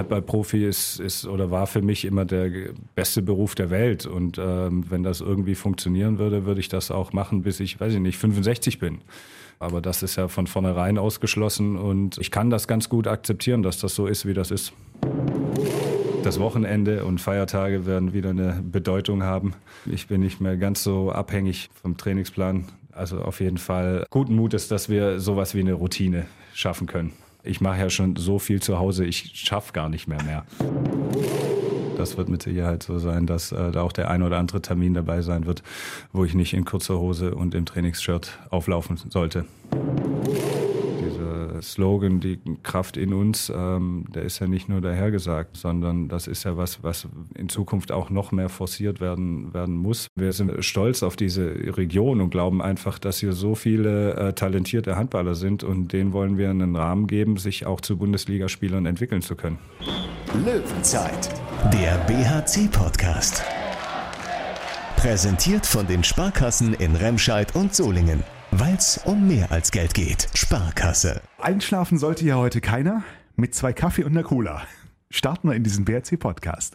Handballprofi ist, ist oder war für mich immer der beste Beruf der Welt. Und ähm, wenn das irgendwie funktionieren würde, würde ich das auch machen, bis ich, weiß ich nicht, 65 bin. Aber das ist ja von vornherein ausgeschlossen und ich kann das ganz gut akzeptieren, dass das so ist, wie das ist. Das Wochenende und Feiertage werden wieder eine Bedeutung haben. Ich bin nicht mehr ganz so abhängig vom Trainingsplan. Also auf jeden Fall guten Mutes, dass wir sowas wie eine Routine schaffen können. Ich mache ja schon so viel zu Hause, ich schaffe gar nicht mehr mehr. Das wird mit Sicherheit so sein, dass äh, da auch der ein oder andere Termin dabei sein wird, wo ich nicht in kurzer Hose und im Trainingsshirt auflaufen sollte. Slogan, die Kraft in uns, ähm, der ist ja nicht nur dahergesagt, sondern das ist ja was, was in Zukunft auch noch mehr forciert werden, werden muss. Wir sind stolz auf diese Region und glauben einfach, dass hier so viele äh, talentierte Handballer sind und denen wollen wir einen Rahmen geben, sich auch zu Bundesligaspielern entwickeln zu können. Löwenzeit, der BHC-Podcast. Präsentiert von den Sparkassen in Remscheid und Solingen. Weil es um mehr als Geld geht. Sparkasse. Einschlafen sollte ja heute keiner. Mit zwei Kaffee und einer Cola. Starten wir in diesen BRC-Podcast.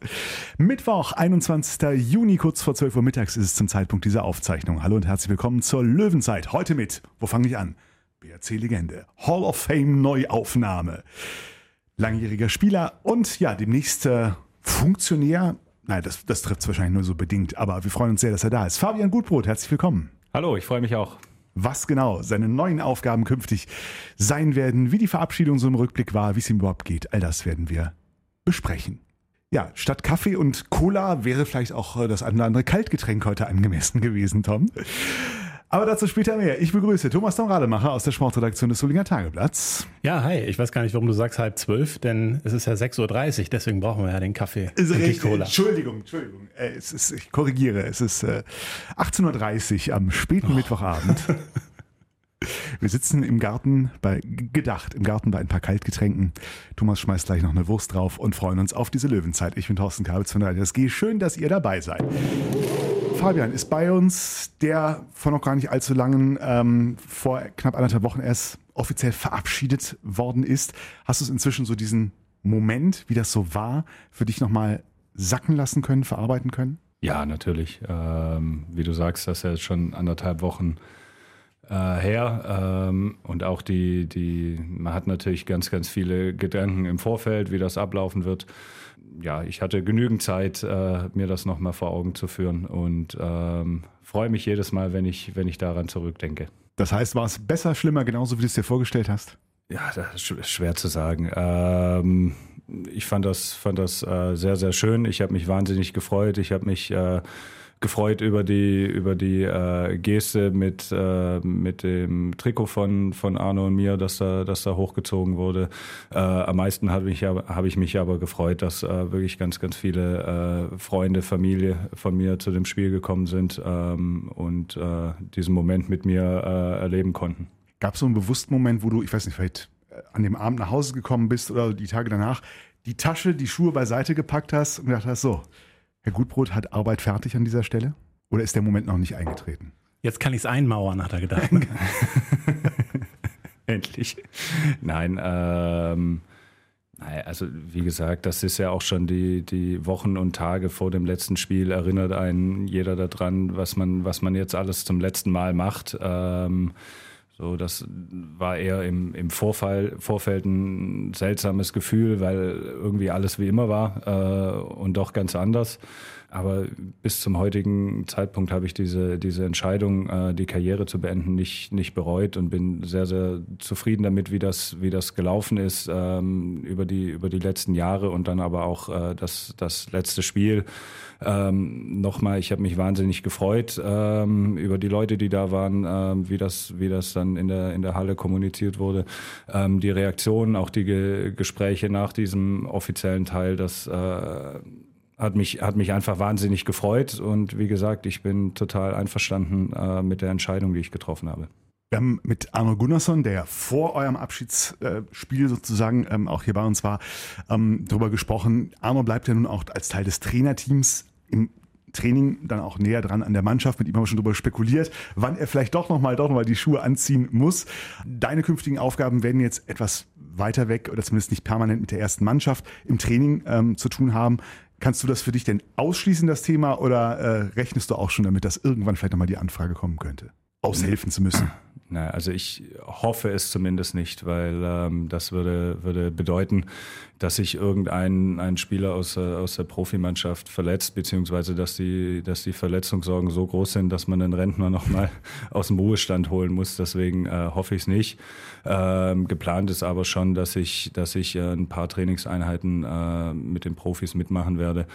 Mittwoch, 21. Juni, kurz vor 12 Uhr mittags ist es zum Zeitpunkt dieser Aufzeichnung. Hallo und herzlich willkommen zur Löwenzeit. Heute mit, wo fange ich an? BRC-Legende. Hall of Fame Neuaufnahme. Langjähriger Spieler und ja, demnächst äh, Funktionär. Nein, das, das trifft es wahrscheinlich nur so bedingt, aber wir freuen uns sehr, dass er da ist. Fabian Gutbrot, herzlich willkommen. Hallo, ich freue mich auch was genau seine neuen Aufgaben künftig sein werden, wie die Verabschiedung so im Rückblick war, wie es ihm überhaupt geht. All das werden wir besprechen. Ja, statt Kaffee und Cola wäre vielleicht auch äh, das eine oder andere Kaltgetränk heute angemessen gewesen, Tom. Aber dazu später mehr. Ich begrüße Thomas Tom Rademacher aus der Sportredaktion des Solinger Tageblatts. Ja, hi. Ich weiß gar nicht, warum du sagst halb zwölf, denn es ist ja 6.30 Uhr, deswegen brauchen wir ja den Kaffee ist und richtig. die Cola. Entschuldigung, Entschuldigung. Äh, es ist, ich korrigiere, es ist äh, 18.30 Uhr am späten oh. Mittwochabend. Wir sitzen im Garten bei, gedacht, im Garten bei ein paar Kaltgetränken. Thomas schmeißt gleich noch eine Wurst drauf und freuen uns auf diese Löwenzeit. Ich bin Thorsten Kabitz von der SG. Schön, dass ihr dabei seid. Fabian ist bei uns, der vor noch gar nicht allzu langen, ähm, vor knapp anderthalb Wochen erst offiziell verabschiedet worden ist. Hast du es inzwischen so diesen Moment, wie das so war, für dich nochmal sacken lassen können, verarbeiten können? Ja, natürlich. Ähm, wie du sagst, das ist ja schon anderthalb Wochen äh, her. Ähm, und auch die, die, man hat natürlich ganz, ganz viele Gedanken im Vorfeld, wie das ablaufen wird. Ja, ich hatte genügend Zeit, äh, mir das nochmal vor Augen zu führen und ähm, freue mich jedes Mal, wenn ich, wenn ich daran zurückdenke. Das heißt, war es besser, schlimmer, genauso wie du es dir vorgestellt hast? Ja, das ist schwer zu sagen. Ähm, ich fand das, fand das äh, sehr, sehr schön. Ich habe mich wahnsinnig gefreut. Ich habe mich äh, gefreut über die, über die äh, Geste mit, äh, mit dem Trikot von, von Arno und mir, dass da, dass da hochgezogen wurde. Äh, am meisten habe ich, hab ich mich aber gefreut, dass äh, wirklich ganz, ganz viele äh, Freunde, Familie von mir zu dem Spiel gekommen sind ähm, und äh, diesen Moment mit mir erleben konnten. Gab es so einen bewussten Moment, wo du, ich weiß nicht, vielleicht an dem Abend nach Hause gekommen bist oder die Tage danach, die Tasche, die Schuhe beiseite gepackt hast und gedacht hast, so, Herr Gutbrot hat Arbeit fertig an dieser Stelle? Oder ist der Moment noch nicht eingetreten? Jetzt kann ich es einmauern, hat er gedacht. Endlich. Nein, ähm, also wie gesagt, das ist ja auch schon die, die Wochen und Tage vor dem letzten Spiel, erinnert einen jeder daran, was man, was man jetzt alles zum letzten Mal macht. Ähm, so, das war eher im, im Vorfall, Vorfeld ein seltsames Gefühl, weil irgendwie alles wie immer war äh, und doch ganz anders. Aber bis zum heutigen Zeitpunkt habe ich diese, diese Entscheidung, äh, die Karriere zu beenden, nicht, nicht bereut und bin sehr, sehr zufrieden damit, wie das, wie das gelaufen ist ähm, über, die, über die letzten Jahre und dann aber auch äh, das, das letzte Spiel. Ähm, Nochmal, ich habe mich wahnsinnig gefreut ähm, über die Leute, die da waren, wie, das, wie das dann in der, in der Halle kommuniziert wurde. Die Reaktionen, auch die Ge Gespräche nach diesem offiziellen Teil, das äh, hat mich, hat mich einfach wahnsinnig gefreut und wie gesagt, ich bin total einverstanden äh, mit der Entscheidung, die ich getroffen habe. Wir haben mit Arno Gunnarsson, der vor eurem Abschiedsspiel sozusagen ähm, auch hier bei uns war, ähm, darüber gesprochen. Arno bleibt ja nun auch als Teil des Trainerteams im Training dann auch näher dran an der Mannschaft. Mit ihm haben wir schon darüber spekuliert, wann er vielleicht doch nochmal noch die Schuhe anziehen muss. Deine künftigen Aufgaben werden jetzt etwas weiter weg oder zumindest nicht permanent mit der ersten Mannschaft im Training ähm, zu tun haben. Kannst du das für dich denn ausschließen, das Thema, oder äh, rechnest du auch schon damit, dass irgendwann vielleicht nochmal die Anfrage kommen könnte, aushelfen zu müssen? Naja, also ich hoffe es zumindest nicht, weil ähm, das würde, würde bedeuten, dass sich irgendein ein Spieler aus, aus der Profimannschaft verletzt, beziehungsweise dass die, dass die Verletzungssorgen so groß sind, dass man den Rentner nochmal aus dem Ruhestand holen muss. Deswegen äh, hoffe ich es nicht. Ähm, geplant ist aber schon, dass ich, dass ich äh, ein paar Trainingseinheiten äh, mit den Profis mitmachen werde.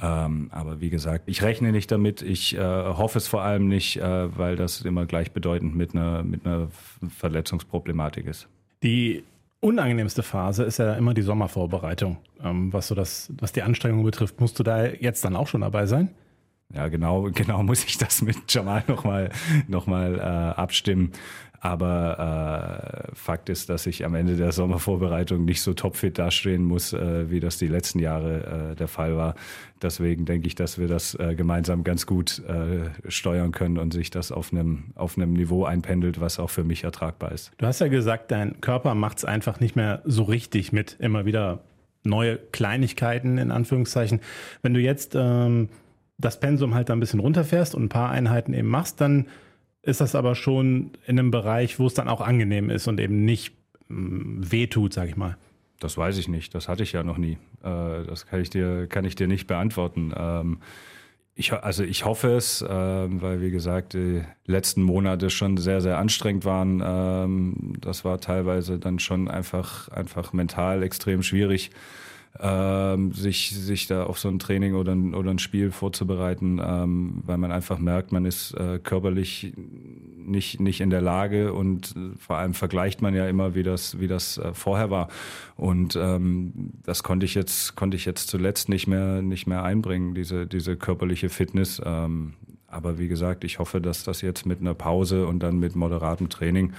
Ähm, aber wie gesagt, ich rechne nicht damit. Ich äh, hoffe es vor allem nicht, äh, weil das immer gleichbedeutend mit einer, mit einer Verletzungsproblematik ist. Die unangenehmste Phase ist ja immer die Sommervorbereitung. Ähm, was so das, was die Anstrengung betrifft, musst du da jetzt dann auch schon dabei sein? Ja, genau, genau muss ich das mit Jamal nochmal noch mal, äh, abstimmen. Aber äh, Fakt ist, dass ich am Ende der Sommervorbereitung nicht so topfit dastehen muss, äh, wie das die letzten Jahre äh, der Fall war. Deswegen denke ich, dass wir das äh, gemeinsam ganz gut äh, steuern können und sich das auf einem, auf Niveau einpendelt, was auch für mich ertragbar ist. Du hast ja gesagt, dein Körper macht es einfach nicht mehr so richtig mit immer wieder neue Kleinigkeiten in Anführungszeichen. Wenn du jetzt ähm, das Pensum halt ein bisschen runterfährst und ein paar Einheiten eben machst, dann ist das aber schon in einem Bereich, wo es dann auch angenehm ist und eben nicht mm, wehtut, sag ich mal. Das weiß ich nicht. Das hatte ich ja noch nie. Äh, das kann ich dir, kann ich dir nicht beantworten. Ähm, ich, also ich hoffe es, äh, weil wie gesagt die letzten Monate schon sehr sehr anstrengend waren. Ähm, das war teilweise dann schon einfach einfach mental extrem schwierig ähm, sich, sich da auf so ein Training oder ein, oder ein Spiel vorzubereiten, ähm, weil man einfach merkt, man ist äh, körperlich nicht, nicht in der Lage und vor allem vergleicht man ja immer, wie das, wie das äh, vorher war. Und ähm, das konnte ich jetzt, konnte ich jetzt zuletzt nicht mehr, nicht mehr einbringen, diese, diese körperliche Fitness. Ähm, aber wie gesagt, ich hoffe, dass das jetzt mit einer Pause und dann mit moderatem Training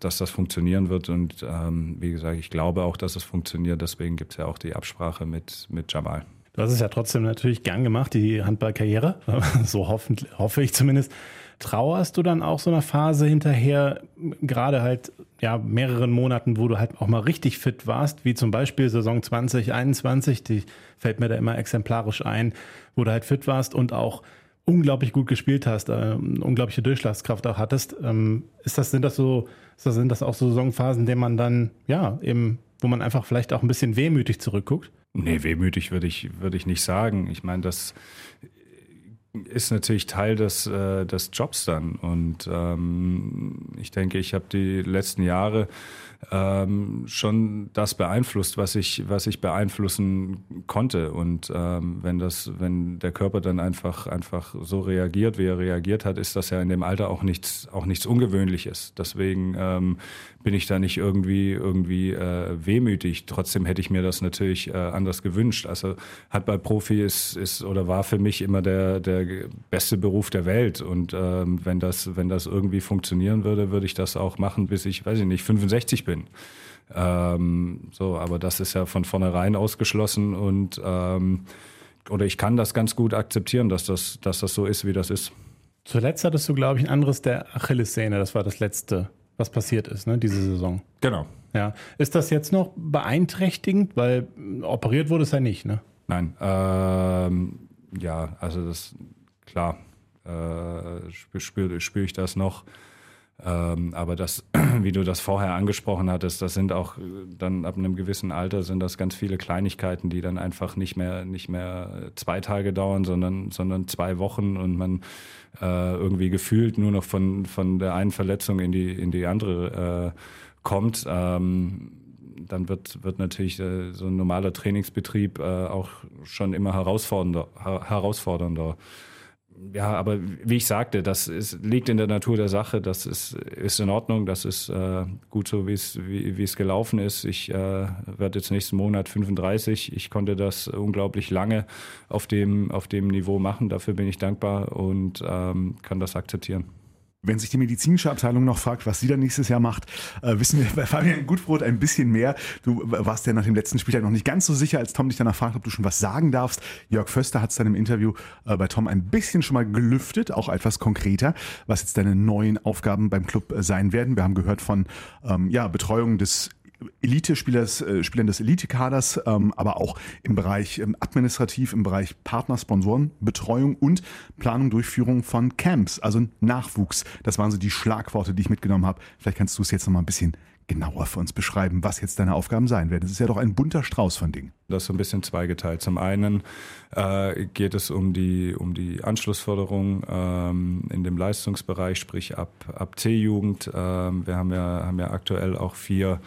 dass das funktionieren wird. Und ähm, wie gesagt, ich glaube auch, dass es funktioniert. Deswegen gibt es ja auch die Absprache mit, mit Jamal. Du hast es ja trotzdem natürlich gern gemacht, die Handballkarriere. so hoffe ich zumindest. Trauerst du dann auch so einer Phase hinterher, gerade halt ja mehreren Monaten, wo du halt auch mal richtig fit warst, wie zum Beispiel Saison 2021, die fällt mir da immer exemplarisch ein, wo du halt fit warst und auch unglaublich gut gespielt hast, äh, unglaubliche Durchschlagskraft auch hattest. Ähm, ist das, sind das so sind das auch so Saisonphasen, in denen man dann, ja, eben, wo man einfach vielleicht auch ein bisschen wehmütig zurückguckt? Nee, wehmütig würde ich, würde ich nicht sagen. Ich meine, das ist natürlich Teil des, äh, des Jobs dann. Und ähm, ich denke, ich habe die letzten Jahre ähm, schon das beeinflusst, was ich, was ich beeinflussen konnte. Und ähm, wenn das, wenn der Körper dann einfach, einfach so reagiert, wie er reagiert hat, ist das ja in dem Alter auch nichts, auch nichts Ungewöhnliches. Deswegen ähm, bin ich da nicht irgendwie, irgendwie äh, wehmütig. Trotzdem hätte ich mir das natürlich äh, anders gewünscht. Also Handballprofi ist, ist oder war für mich immer der, der beste Beruf der Welt. Und ähm, wenn das, wenn das irgendwie funktionieren würde, würde ich das auch machen, bis ich, weiß ich nicht, 65 bin. Ähm, so, aber das ist ja von vornherein ausgeschlossen und ähm, oder ich kann das ganz gut akzeptieren, dass das, dass das so ist, wie das ist. Zuletzt hattest du, glaube ich, ein anderes der Achillessehne. Das war das letzte, was passiert ist, ne, diese Saison. Genau. Ja. Ist das jetzt noch beeinträchtigend? Weil operiert wurde es ja nicht, ne? Nein. Ähm, ja, also das, klar, äh, spüre spür ich das noch. Ähm, aber das, wie du das vorher angesprochen hattest, das sind auch dann ab einem gewissen Alter sind das ganz viele Kleinigkeiten, die dann einfach nicht mehr nicht mehr zwei Tage dauern, sondern sondern zwei Wochen und man äh, irgendwie gefühlt nur noch von von der einen Verletzung in die in die andere äh, kommt. Ähm, dann wird, wird natürlich äh, so ein normaler Trainingsbetrieb äh, auch schon immer herausfordernder. herausfordernder ja, aber wie ich sagte, das ist, liegt in der Natur der Sache. Das ist, ist in Ordnung. Das ist äh, gut so, wie es, wie, wie es gelaufen ist. Ich äh, werde jetzt nächsten Monat 35. Ich konnte das unglaublich lange auf dem, auf dem Niveau machen. Dafür bin ich dankbar und ähm, kann das akzeptieren. Wenn sich die medizinische Abteilung noch fragt, was sie dann nächstes Jahr macht, äh, wissen wir bei Fabian Gutbrot ein bisschen mehr. Du warst ja nach dem letzten Spieltag noch nicht ganz so sicher, als Tom dich danach fragt, ob du schon was sagen darfst. Jörg Föster hat es dann im Interview äh, bei Tom ein bisschen schon mal gelüftet, auch etwas konkreter, was jetzt deine neuen Aufgaben beim Club äh, sein werden. Wir haben gehört von ähm, ja, Betreuung des Elite-Spielers, äh, Spielern des Elite-Kaders, ähm, aber auch im Bereich ähm, administrativ, im Bereich Partner, Sponsoren, Betreuung und Planung, Durchführung von Camps, also Nachwuchs. Das waren so die Schlagworte, die ich mitgenommen habe. Vielleicht kannst du es jetzt noch mal ein bisschen genauer für uns beschreiben, was jetzt deine Aufgaben sein werden. Das ist ja doch ein bunter Strauß von Dingen. Das ist so ein bisschen zweigeteilt. Zum einen äh, geht es um die, um die Anschlussförderung ähm, in dem Leistungsbereich, sprich ab, ab C-Jugend. Ähm, wir haben ja, haben ja aktuell auch vier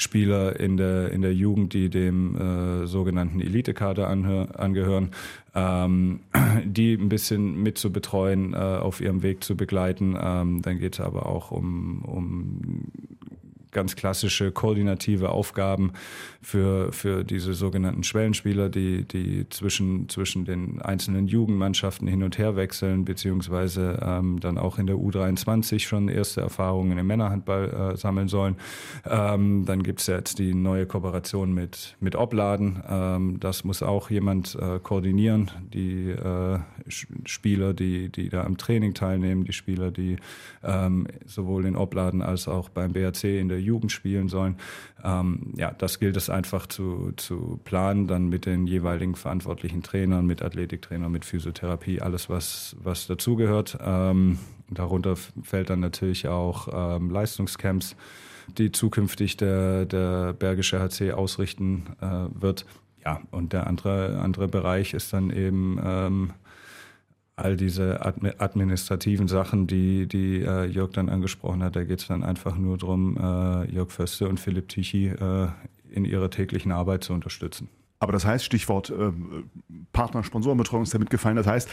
Spieler in der, in der Jugend, die dem äh, sogenannten Elitekader angehören, ähm, die ein bisschen mit zu betreuen, äh, auf ihrem Weg zu begleiten. Ähm, dann geht es aber auch um, um ganz klassische koordinative Aufgaben für, für diese sogenannten Schwellenspieler, die, die zwischen, zwischen den einzelnen Jugendmannschaften hin und her wechseln, beziehungsweise ähm, dann auch in der U23 schon erste Erfahrungen im Männerhandball äh, sammeln sollen. Ähm, dann es jetzt die neue Kooperation mit, mit Obladen. Ähm, das muss auch jemand äh, koordinieren. Die äh, Spieler, die, die da am Training teilnehmen, die Spieler, die ähm, sowohl in Obladen als auch beim BRC in der Jugend spielen sollen. Ähm, ja, das gilt es einfach zu, zu planen, dann mit den jeweiligen verantwortlichen Trainern, mit Athletiktrainern, mit Physiotherapie, alles, was, was dazugehört. Ähm, darunter fällt dann natürlich auch ähm, Leistungscamps, die zukünftig der, der Bergische HC ausrichten äh, wird. Ja, und der andere, andere Bereich ist dann eben ähm, all diese administrativen Sachen, die, die äh, Jörg dann angesprochen hat, da geht es dann einfach nur darum, äh, Jörg Föste und Philipp Tichy äh, in ihrer täglichen Arbeit zu unterstützen. Aber das heißt, Stichwort äh, Partner, Sponsorenbetreuung ist damit gefallen. Das heißt,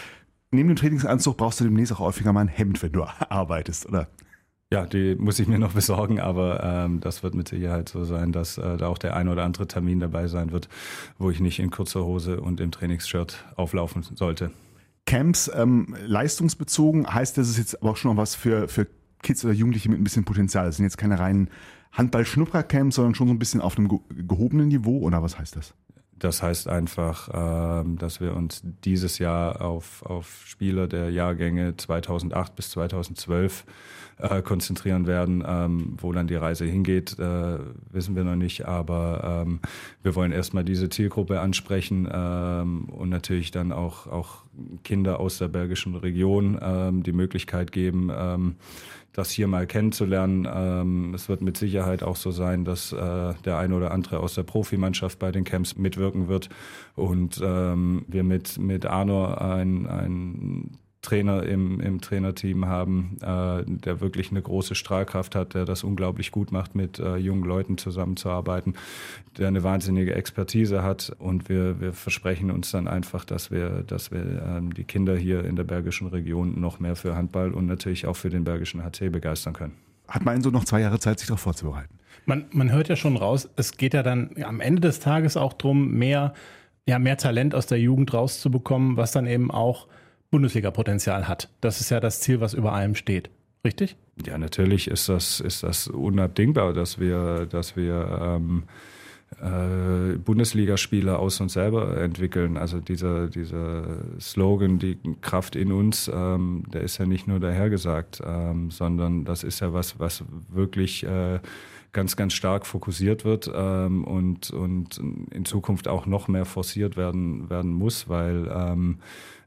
neben dem Trainingsanzug brauchst du demnächst auch häufiger mal ein Hemd, wenn du arbeitest, oder? Ja, die muss ich mir noch besorgen, aber ähm, das wird mit Sicherheit so sein, dass äh, da auch der ein oder andere Termin dabei sein wird, wo ich nicht in kurzer Hose und im Trainingsshirt auflaufen sollte. Camps ähm, leistungsbezogen heißt das ist jetzt aber auch schon noch was für, für Kids oder Jugendliche mit ein bisschen Potenzial. Das sind jetzt keine reinen Handball-Schnupper-Camps, sondern schon so ein bisschen auf einem gehobenen Niveau oder was heißt das? Das heißt einfach, ähm, dass wir uns dieses Jahr auf, auf Spieler der Jahrgänge 2008 bis 2012 äh, konzentrieren werden. Ähm, wo dann die Reise hingeht, äh, wissen wir noch nicht, aber ähm, wir wollen erstmal diese Zielgruppe ansprechen ähm, und natürlich dann auch, auch Kinder aus der bergischen Region ähm, die Möglichkeit geben, ähm, das hier mal kennenzulernen. Ähm, es wird mit Sicherheit auch so sein, dass äh, der eine oder andere aus der Profimannschaft bei den Camps mitwirken wird und ähm, wir mit, mit Arno ein, ein Trainer im, im Trainerteam haben, äh, der wirklich eine große Strahlkraft hat, der das unglaublich gut macht, mit äh, jungen Leuten zusammenzuarbeiten, der eine wahnsinnige Expertise hat. Und wir, wir versprechen uns dann einfach, dass wir, dass wir ähm, die Kinder hier in der bergischen Region noch mehr für Handball und natürlich auch für den bergischen HC begeistern können. Hat mein so noch zwei Jahre Zeit, sich darauf vorzubereiten? Man, man hört ja schon raus, es geht ja dann am Ende des Tages auch darum, mehr, ja, mehr Talent aus der Jugend rauszubekommen, was dann eben auch Bundesliga-Potenzial hat. Das ist ja das Ziel, was über allem steht. Richtig? Ja, natürlich ist das, ist das unabdingbar, dass wir, dass wir ähm, äh, Bundesligaspieler aus uns selber entwickeln. Also dieser, dieser Slogan, die Kraft in uns, ähm, der ist ja nicht nur dahergesagt, ähm, sondern das ist ja was, was wirklich äh, ganz, ganz stark fokussiert wird ähm, und, und in Zukunft auch noch mehr forciert werden, werden muss, weil ähm,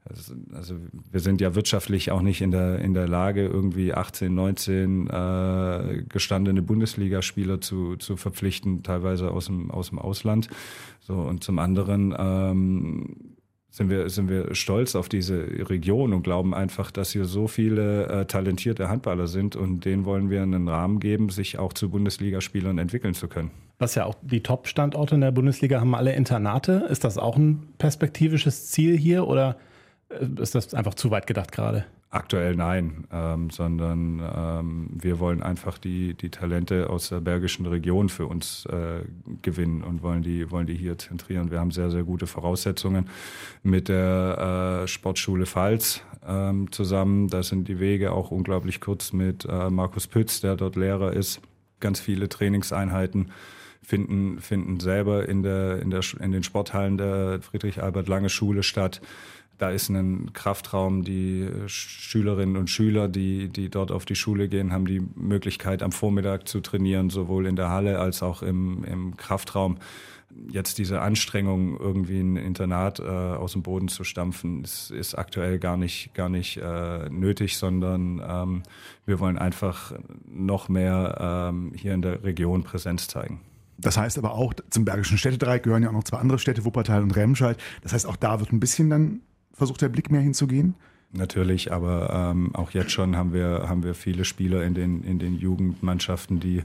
also, also, wir sind ja wirtschaftlich auch nicht in der, in der Lage, irgendwie 18, 19 äh, gestandene Bundesligaspieler zu, zu verpflichten, teilweise aus dem, aus dem Ausland. So, und zum anderen ähm, sind wir, sind wir stolz auf diese Region und glauben einfach, dass hier so viele äh, talentierte Handballer sind und denen wollen wir einen Rahmen geben, sich auch zu Bundesligaspielern entwickeln zu können. Was ja auch die Top-Standorte in der Bundesliga haben alle Internate. Ist das auch ein perspektivisches Ziel hier oder ist das einfach zu weit gedacht gerade? Aktuell nein, ähm, sondern ähm, wir wollen einfach die, die Talente aus der bergischen Region für uns äh, gewinnen und wollen die, wollen die hier zentrieren. Wir haben sehr, sehr gute Voraussetzungen mit der äh, Sportschule Pfalz ähm, zusammen. Da sind die Wege auch unglaublich kurz mit äh, Markus Pütz, der dort Lehrer ist. Ganz viele Trainingseinheiten finden, finden selber in, der, in, der, in den Sporthallen der Friedrich-Albert-Lange-Schule statt. Da ist ein Kraftraum, die Schülerinnen und Schüler, die, die dort auf die Schule gehen, haben die Möglichkeit, am Vormittag zu trainieren, sowohl in der Halle als auch im, im Kraftraum. Jetzt diese Anstrengung, irgendwie ein Internat äh, aus dem Boden zu stampfen, ist, ist aktuell gar nicht, gar nicht äh, nötig, sondern ähm, wir wollen einfach noch mehr ähm, hier in der Region Präsenz zeigen. Das heißt aber auch, zum Bergischen Städtedreieck gehören ja auch noch zwei andere Städte, Wuppertal und Remscheid. Das heißt, auch da wird ein bisschen dann versucht der Blick mehr hinzugehen? Natürlich, aber ähm, auch jetzt schon haben wir, haben wir viele Spieler in den, in den Jugendmannschaften, die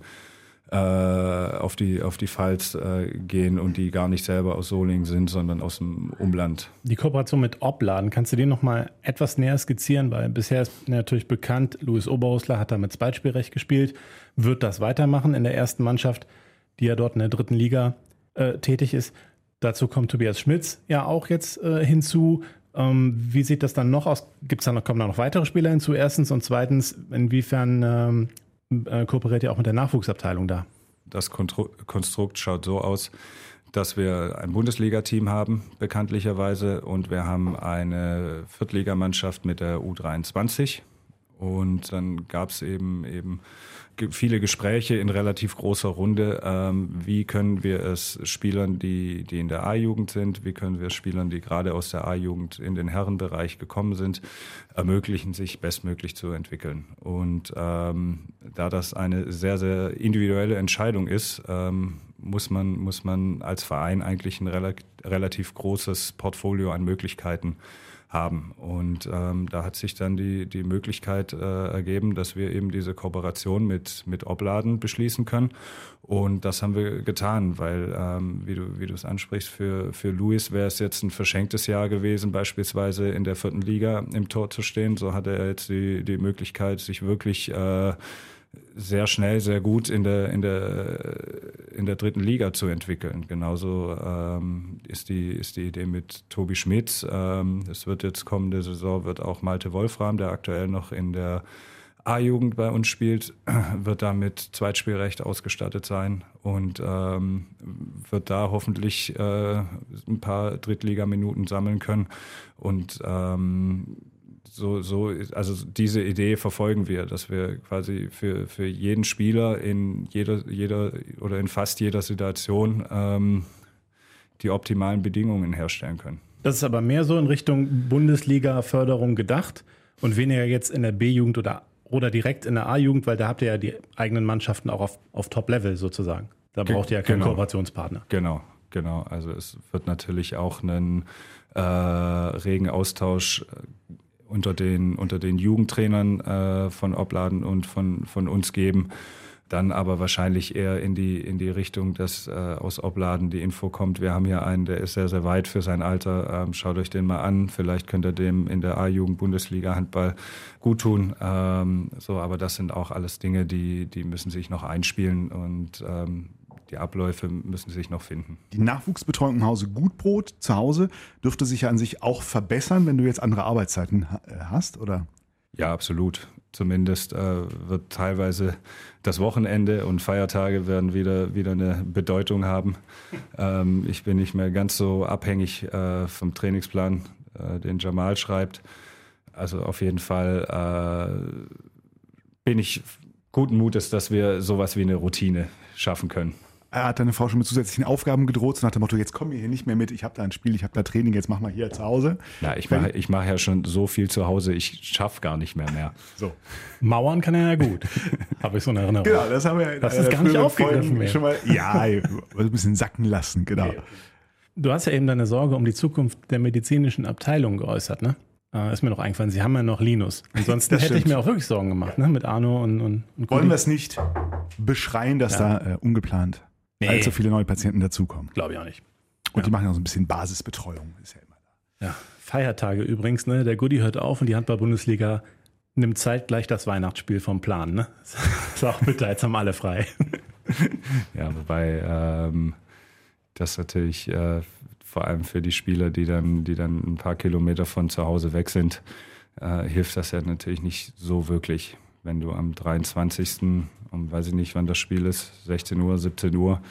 äh, auf die, auf die Pfalz äh, gehen und die gar nicht selber aus Solingen sind, sondern aus dem Umland. Die Kooperation mit Obladen, kannst du den noch mal etwas näher skizzieren? Weil bisher ist natürlich bekannt, Luis Oberhusler hat da mit Zweitspielrecht gespielt, wird das weitermachen in der ersten Mannschaft, die ja dort in der dritten Liga äh, tätig ist. Dazu kommt Tobias Schmitz ja auch jetzt äh, hinzu. Ähm, wie sieht das dann noch aus? Gibt's da noch, kommen da noch weitere Spieler hinzu? Erstens und zweitens, inwiefern ähm, äh, kooperiert ihr auch mit der Nachwuchsabteilung da? Das Konstrukt schaut so aus, dass wir ein Bundesliga-Team haben, bekanntlicherweise, und wir haben eine Viertligamannschaft mit der U23. Und dann gab es eben eben viele Gespräche in relativ großer Runde. Ähm, wie können wir es Spielern, die, die in der A-Jugend sind, wie können wir Spielern, die gerade aus der A-Jugend in den Herrenbereich gekommen sind, ermöglichen, sich bestmöglich zu entwickeln. Und ähm, da das eine sehr, sehr individuelle Entscheidung ist, ähm, muss man, muss man als Verein eigentlich ein relativ großes Portfolio an Möglichkeiten haben. Und ähm, da hat sich dann die, die Möglichkeit äh, ergeben, dass wir eben diese Kooperation mit, mit Obladen beschließen können. Und das haben wir getan, weil, ähm, wie du wie du es ansprichst, für, für Luis wäre es jetzt ein verschenktes Jahr gewesen, beispielsweise in der vierten Liga im Tor zu stehen. So hatte er jetzt die, die Möglichkeit, sich wirklich äh, sehr schnell, sehr gut in der, in der, in der dritten Liga zu entwickeln. Genauso ähm, ist, die, ist die Idee mit Tobi Schmidt. Ähm, es wird jetzt kommende Saison, wird auch Malte Wolfram, der aktuell noch in der A-Jugend bei uns spielt, wird da mit Zweitspielrecht ausgestattet sein und ähm, wird da hoffentlich äh, ein paar Drittligaminuten sammeln können. Und ähm, so, so, also diese Idee verfolgen wir, dass wir quasi für, für jeden Spieler in jeder, jeder oder in fast jeder Situation ähm, die optimalen Bedingungen herstellen können. Das ist aber mehr so in Richtung Bundesliga-Förderung gedacht und weniger jetzt in der B-Jugend oder, oder direkt in der A-Jugend, weil da habt ihr ja die eigenen Mannschaften auch auf, auf Top-Level sozusagen. Da braucht ihr ja keinen genau. Kooperationspartner. Genau, genau. Also es wird natürlich auch einen äh, regen Austausch unter den, unter den Jugendtrainern äh, von Obladen und von, von uns geben. Dann aber wahrscheinlich eher in die, in die Richtung, dass äh, aus Obladen die Info kommt. Wir haben hier einen, der ist sehr, sehr weit für sein Alter. Ähm, schaut euch den mal an. Vielleicht könnt ihr dem in der A-Jugend Bundesliga Handball gut tun. Ähm, so, aber das sind auch alles Dinge, die, die müssen sich noch einspielen und ähm, die Abläufe müssen sich noch finden. Die Nachwuchsbetreuung im Hause Gutbrot zu Hause dürfte sich ja an sich auch verbessern, wenn du jetzt andere Arbeitszeiten äh, hast, oder? Ja, absolut. Zumindest äh, wird teilweise das Wochenende und Feiertage werden wieder, wieder eine Bedeutung haben. Ähm, ich bin nicht mehr ganz so abhängig äh, vom Trainingsplan, äh, den Jamal schreibt. Also auf jeden Fall äh, bin ich guten Mutes, dass wir sowas wie eine Routine schaffen können hat deine Frau schon mit zusätzlichen Aufgaben gedroht, so nach dem Motto, jetzt komm hier nicht mehr mit, ich habe da ein Spiel, ich habe da Training, jetzt mach mal hier zu Hause. Ja, ich mache ich mach ja schon so viel zu Hause, ich schaffe gar nicht mehr mehr. So. Mauern kann er ja gut, habe ich so eine Erinnerung. Genau, das haben wir Das ist gar nicht aufgegriffen mehr. Schon mal, ja, ein bisschen sacken lassen, genau. Du hast ja eben deine Sorge um die Zukunft der medizinischen Abteilung geäußert, ne? Äh, ist mir noch eingefallen, sie haben ja noch Linus. Ansonsten hätte ich mir auch wirklich Sorgen gemacht, ne? Mit Arno und, und, und Wollen wir es nicht beschreien, dass ja. da äh, ungeplant nee. allzu viele neue Patienten dazukommen. Glaube ich auch nicht. Und ja. die machen auch so ein bisschen Basisbetreuung. Ist ja immer da. Ja, Feiertage übrigens, ne? Der Goodie hört auf und die Handball-Bundesliga nimmt zeitgleich das Weihnachtsspiel vom Plan, ne? ist auch bitter, jetzt haben alle frei. ja, wobei ähm, das natürlich äh, vor allem für die Spieler, die dann, die dann ein paar Kilometer von zu Hause weg sind, äh, hilft das ja natürlich nicht so wirklich. Wenn du am 23. um weiß ich nicht, wann das Spiel ist, 16 Uhr, 17 Uhr,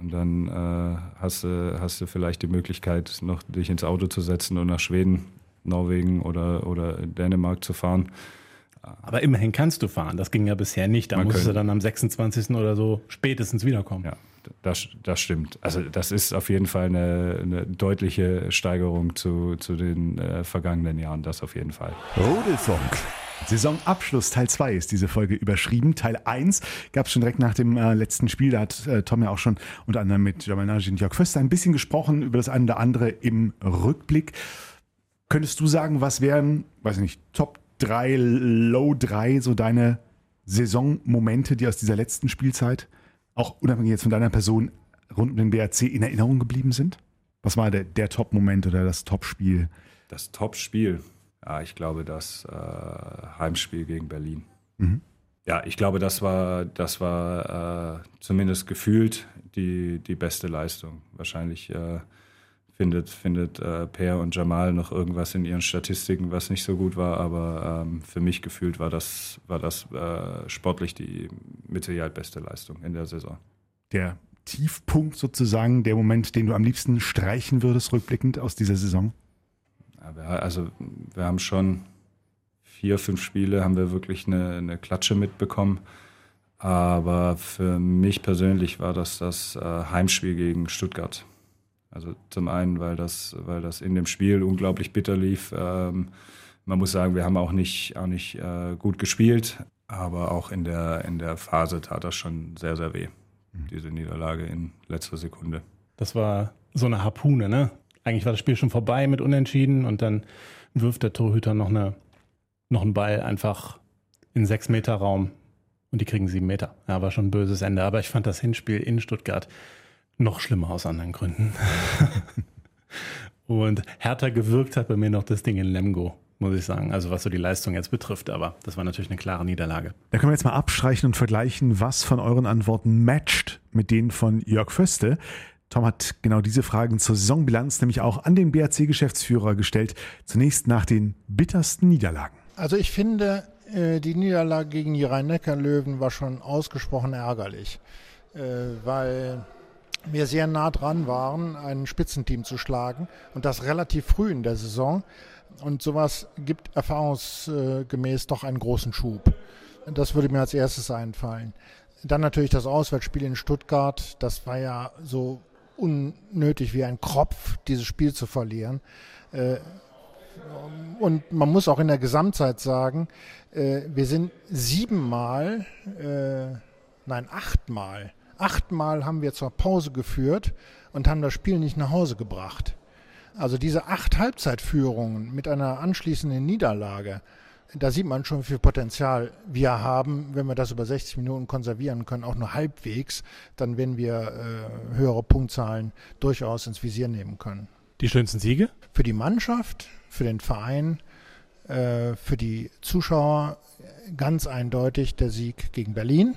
und dann äh, hast, du, hast du vielleicht die Möglichkeit, noch dich ins Auto zu setzen und nach Schweden, Norwegen oder, oder Dänemark zu fahren. Aber immerhin kannst du fahren. Das ging ja bisher nicht. Da Man musst könnte. du dann am 26. oder so spätestens wiederkommen. Ja, das, das stimmt. Also das ist auf jeden Fall eine, eine deutliche Steigerung zu, zu den äh, vergangenen Jahren. Das auf jeden Fall. Rudelfunk. Saisonabschluss Teil 2 ist diese Folge überschrieben. Teil 1 gab es schon direkt nach dem äh, letzten Spiel. Da hat äh, Tom ja auch schon unter anderem mit Jamal Nagy und Jörg Föster ein bisschen gesprochen über das eine oder andere im Rückblick. Könntest du sagen, was wären, weiß ich nicht, Top 3, Low 3, so deine Saisonmomente, die aus dieser letzten Spielzeit, auch unabhängig jetzt von deiner Person, rund um den BRC in Erinnerung geblieben sind? Was war der, der Top-Moment oder das Top-Spiel? Das Top-Spiel. Ja, ich glaube, das äh, Heimspiel gegen Berlin. Mhm. Ja, ich glaube, das war, das war äh, zumindest gefühlt die, die beste Leistung. Wahrscheinlich äh, findet, findet äh, Per und Jamal noch irgendwas in ihren Statistiken, was nicht so gut war, aber ähm, für mich gefühlt war das, war das äh, sportlich die Sicherheit beste Leistung in der Saison. Der Tiefpunkt sozusagen, der Moment, den du am liebsten streichen würdest, rückblickend aus dieser Saison? Also wir haben schon vier, fünf Spiele, haben wir wirklich eine, eine Klatsche mitbekommen. Aber für mich persönlich war das das äh, Heimspiel gegen Stuttgart. Also zum einen, weil das, weil das in dem Spiel unglaublich bitter lief. Ähm, man muss sagen, wir haben auch nicht, auch nicht äh, gut gespielt, aber auch in der, in der Phase tat das schon sehr, sehr weh, mhm. diese Niederlage in letzter Sekunde. Das war so eine Harpune, ne? eigentlich war das Spiel schon vorbei mit Unentschieden und dann wirft der Torhüter noch, eine, noch einen Ball einfach in sechs Meter Raum und die kriegen sieben Meter. Ja, war schon ein böses Ende. Aber ich fand das Hinspiel in Stuttgart noch schlimmer aus anderen Gründen. und härter gewirkt hat bei mir noch das Ding in Lemgo muss ich sagen. Also was so die Leistung jetzt betrifft, aber das war natürlich eine klare Niederlage. Da können wir jetzt mal abstreichen und vergleichen, was von euren Antworten matcht mit denen von Jörg Föste. Tom hat genau diese Fragen zur Saisonbilanz nämlich auch an den BRC-Geschäftsführer gestellt. Zunächst nach den bittersten Niederlagen. Also ich finde, äh, die Niederlage gegen die Rhein-Neckar-Löwen war schon ausgesprochen ärgerlich, äh, weil wir sehr nah dran waren, ein Spitzenteam zu schlagen und das relativ früh in der Saison. Und sowas gibt erfahrungsgemäß doch einen großen Schub. Das würde mir als erstes einfallen. Dann natürlich das Auswärtsspiel in Stuttgart. Das war ja so unnötig wie ein Kropf, dieses Spiel zu verlieren. Äh, und man muss auch in der Gesamtzeit sagen, äh, wir sind siebenmal, äh, nein, achtmal, achtmal haben wir zur Pause geführt und haben das Spiel nicht nach Hause gebracht. Also diese acht Halbzeitführungen mit einer anschließenden Niederlage, da sieht man schon, wie viel Potenzial wir haben. Wenn wir das über 60 Minuten konservieren können, auch nur halbwegs, dann werden wir äh, höhere Punktzahlen durchaus ins Visier nehmen können. Die schönsten Siege? Für die Mannschaft, für den Verein, äh, für die Zuschauer ganz eindeutig der Sieg gegen Berlin.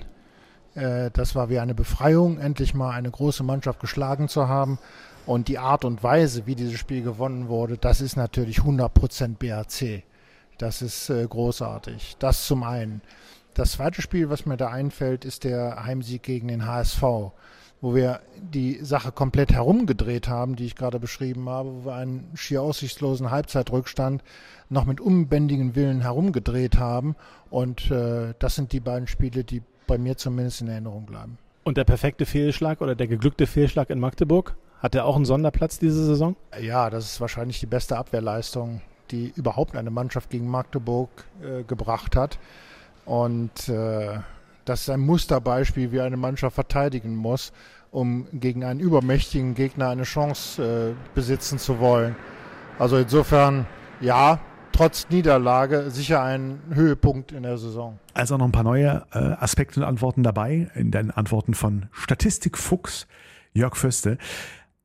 Äh, das war wie eine Befreiung, endlich mal eine große Mannschaft geschlagen zu haben. Und die Art und Weise, wie dieses Spiel gewonnen wurde, das ist natürlich 100% BAC. Das ist äh, großartig. Das zum einen. Das zweite Spiel, was mir da einfällt, ist der Heimsieg gegen den HSV, wo wir die Sache komplett herumgedreht haben, die ich gerade beschrieben habe, wo wir einen schier aussichtslosen Halbzeitrückstand noch mit unbändigen Willen herumgedreht haben. Und äh, das sind die beiden Spiele, die bei mir zumindest in Erinnerung bleiben. Und der perfekte Fehlschlag oder der geglückte Fehlschlag in Magdeburg? Hat er auch einen Sonderplatz diese Saison? Ja, das ist wahrscheinlich die beste Abwehrleistung die überhaupt eine Mannschaft gegen Magdeburg äh, gebracht hat. Und äh, das ist ein Musterbeispiel, wie eine Mannschaft verteidigen muss, um gegen einen übermächtigen Gegner eine Chance äh, besitzen zu wollen. Also insofern, ja, trotz Niederlage sicher ein Höhepunkt in der Saison. Also noch ein paar neue äh, Aspekte und Antworten dabei in den Antworten von Statistikfuchs Jörg Föste.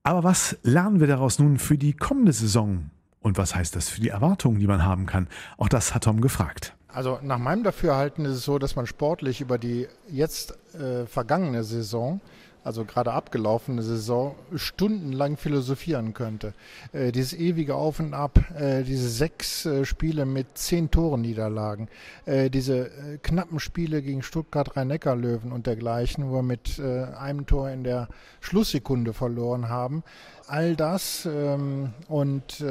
Aber was lernen wir daraus nun für die kommende Saison Und was heißt das für die Erwartungen, die man haben kann? Auch das hat Tom gefragt. Also nach meinem Dafürhalten ist es so, dass man sportlich über die jetzt äh, vergangene Saison also gerade abgelaufene Saison, stundenlang philosophieren könnte. Äh, dieses ewige Auf und Ab, äh, diese sechs äh, Spiele mit zehn Toren Niederlagen, äh, diese äh, knappen Spiele gegen Stuttgart Rhein-Neckar-Löwen und dergleichen, wo wir mit äh, einem Tor in der Schlusssekunde verloren haben. All das ähm, und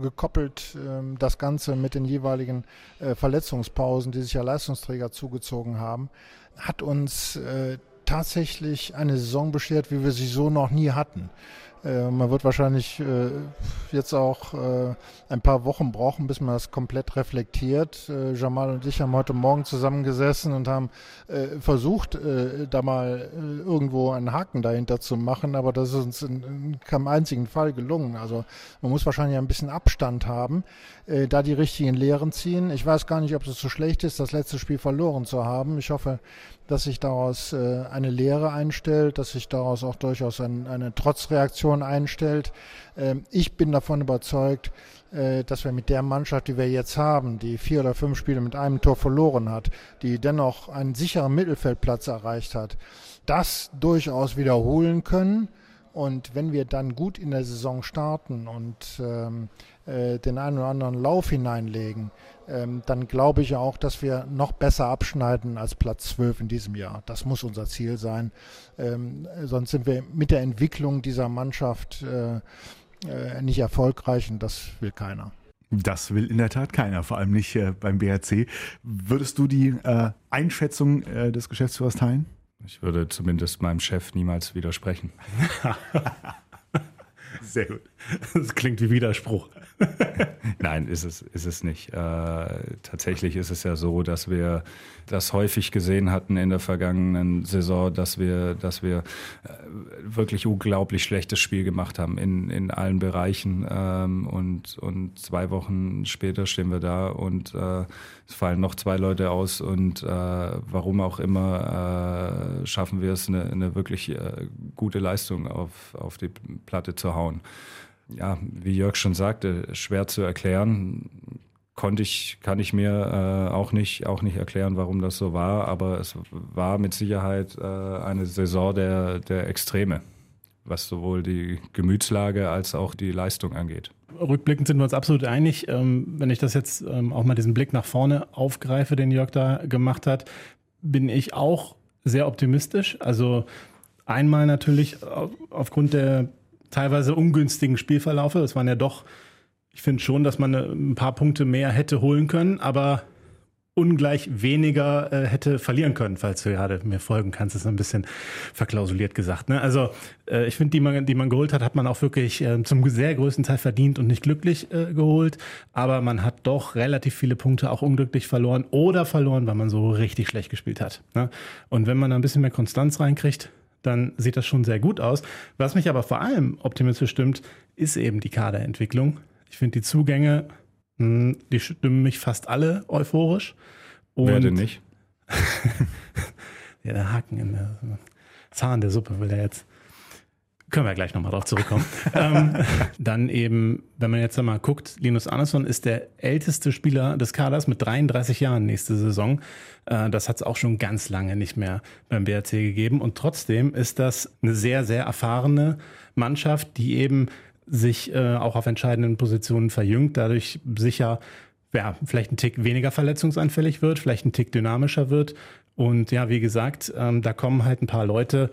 gekoppelt ähm, das Ganze mit den jeweiligen Verletzungspausen, die sich ja Leistungsträger zugezogen haben, hat uns tatsächlich eine Saison beschert, wie wir sie so noch nie hatten. Äh, man wird wahrscheinlich äh, jetzt auch äh, ein paar Wochen brauchen, bis man das komplett reflektiert. Jamal und ich haben heute Morgen zusammengesessen und haben versucht, da mal irgendwo einen Haken dahinter zu machen, aber das ist uns in, in keinem einzigen Fall gelungen. Also man muss wahrscheinlich ein bisschen Abstand haben, da die richtigen Lehren ziehen. Ich weiß gar nicht, ob es so schlecht ist, das letzte Spiel verloren zu haben. Ich hoffe, dass sich daraus eine Lehre einstellt, dass sich daraus auch durchaus ein, eine Trotzreaktion einstellt. Ähm, ich bin davon überzeugt, äh, dass wir mit der Mannschaft, die wir jetzt haben, die vier oder fünf Spiele mit einem Tor verloren hat, die dennoch einen sicheren Mittelfeldplatz erreicht hat, das durchaus wiederholen können. Und wenn wir dann gut in der Saison starten und ähm, äh, den einen oder anderen Lauf hineinlegen, ähm, dann glaube ich auch, dass wir noch besser abschneiden als Platz 12 in diesem Jahr. Das muss unser Ziel sein. Ähm, sonst sind wir mit der Entwicklung dieser Mannschaft äh, äh, nicht erfolgreich und das will keiner. Das will in der Tat keiner, vor allem nicht äh, beim BRC. Würdest du die äh, Einschätzung äh, des Geschäftsführers teilen? Ich würde zumindest meinem Chef niemals widersprechen. Sehr gut. Das klingt wie Widerspruch. Nein, ist es, ist es nicht. Äh, tatsächlich ist es ja so, dass wir das häufig gesehen hatten in der vergangenen Saison, dass wir, dass wir äh, wirklich unglaublich schlechtes Spiel gemacht haben in, in allen Bereichen. Ähm, und, und zwei Wochen später stehen wir da und äh, es fallen noch zwei Leute aus und äh, warum auch immer äh, schaffen wir es, eine, eine wirklich äh, gute Leistung auf, auf die Platte zu hauen ja, wie Jörg schon sagte, schwer zu erklären. Konnte ich, kann ich mir äh, auch, nicht, auch nicht erklären, warum das so war, aber es war mit Sicherheit äh, eine Saison der, der Extreme, was sowohl die Gemütslage als auch die Leistung angeht. Rückblickend sind wir uns absolut einig. Ähm, wenn ich das jetzt ähm, auch mal diesen Blick nach vorne aufgreife, den Jörg da gemacht hat, bin ich auch sehr optimistisch. Also einmal natürlich aufgrund der teilweise ungünstigen Spielverlaufe. Das waren ja doch, ich finde schon, dass man ein paar Punkte mehr hätte holen können, aber ungleich weniger äh, hätte verlieren können, falls du gerade mir folgen kannst. Das ist ein bisschen verklausuliert gesagt. Ne? Also äh, ich finde, die man, die man geholt hat, hat man auch wirklich äh, zum sehr größten Teil verdient und nicht glücklich äh, geholt. Aber man hat doch relativ viele Punkte auch unglücklich verloren oder verloren, weil man so richtig schlecht gespielt hat. Ne? Und wenn man da ein bisschen mehr Konstanz reinkriegt, dann sieht das schon sehr gut aus. Was mich aber vor allem optimistisch stimmt, ist eben die Kaderentwicklung. Ich finde die Zugänge, hm, die stimmen mich fast alle euphorisch. Und Wer denn nicht? ja, der Haken in der Zahn der Suppe will er jetzt. Können wir gleich nochmal drauf zurückkommen. ähm, dann eben, wenn man jetzt mal guckt, Linus Andersson ist der älteste Spieler des Kaders mit 33 Jahren nächste Saison. Äh, das hat es auch schon ganz lange nicht mehr beim BRC gegeben. Und trotzdem ist das eine sehr, sehr erfahrene Mannschaft, die eben sich äh, auch auf entscheidenden Positionen verjüngt, dadurch sicher ja, vielleicht ein Tick weniger verletzungsanfällig wird, vielleicht ein Tick dynamischer wird. Und ja, wie gesagt, ähm, da kommen halt ein paar Leute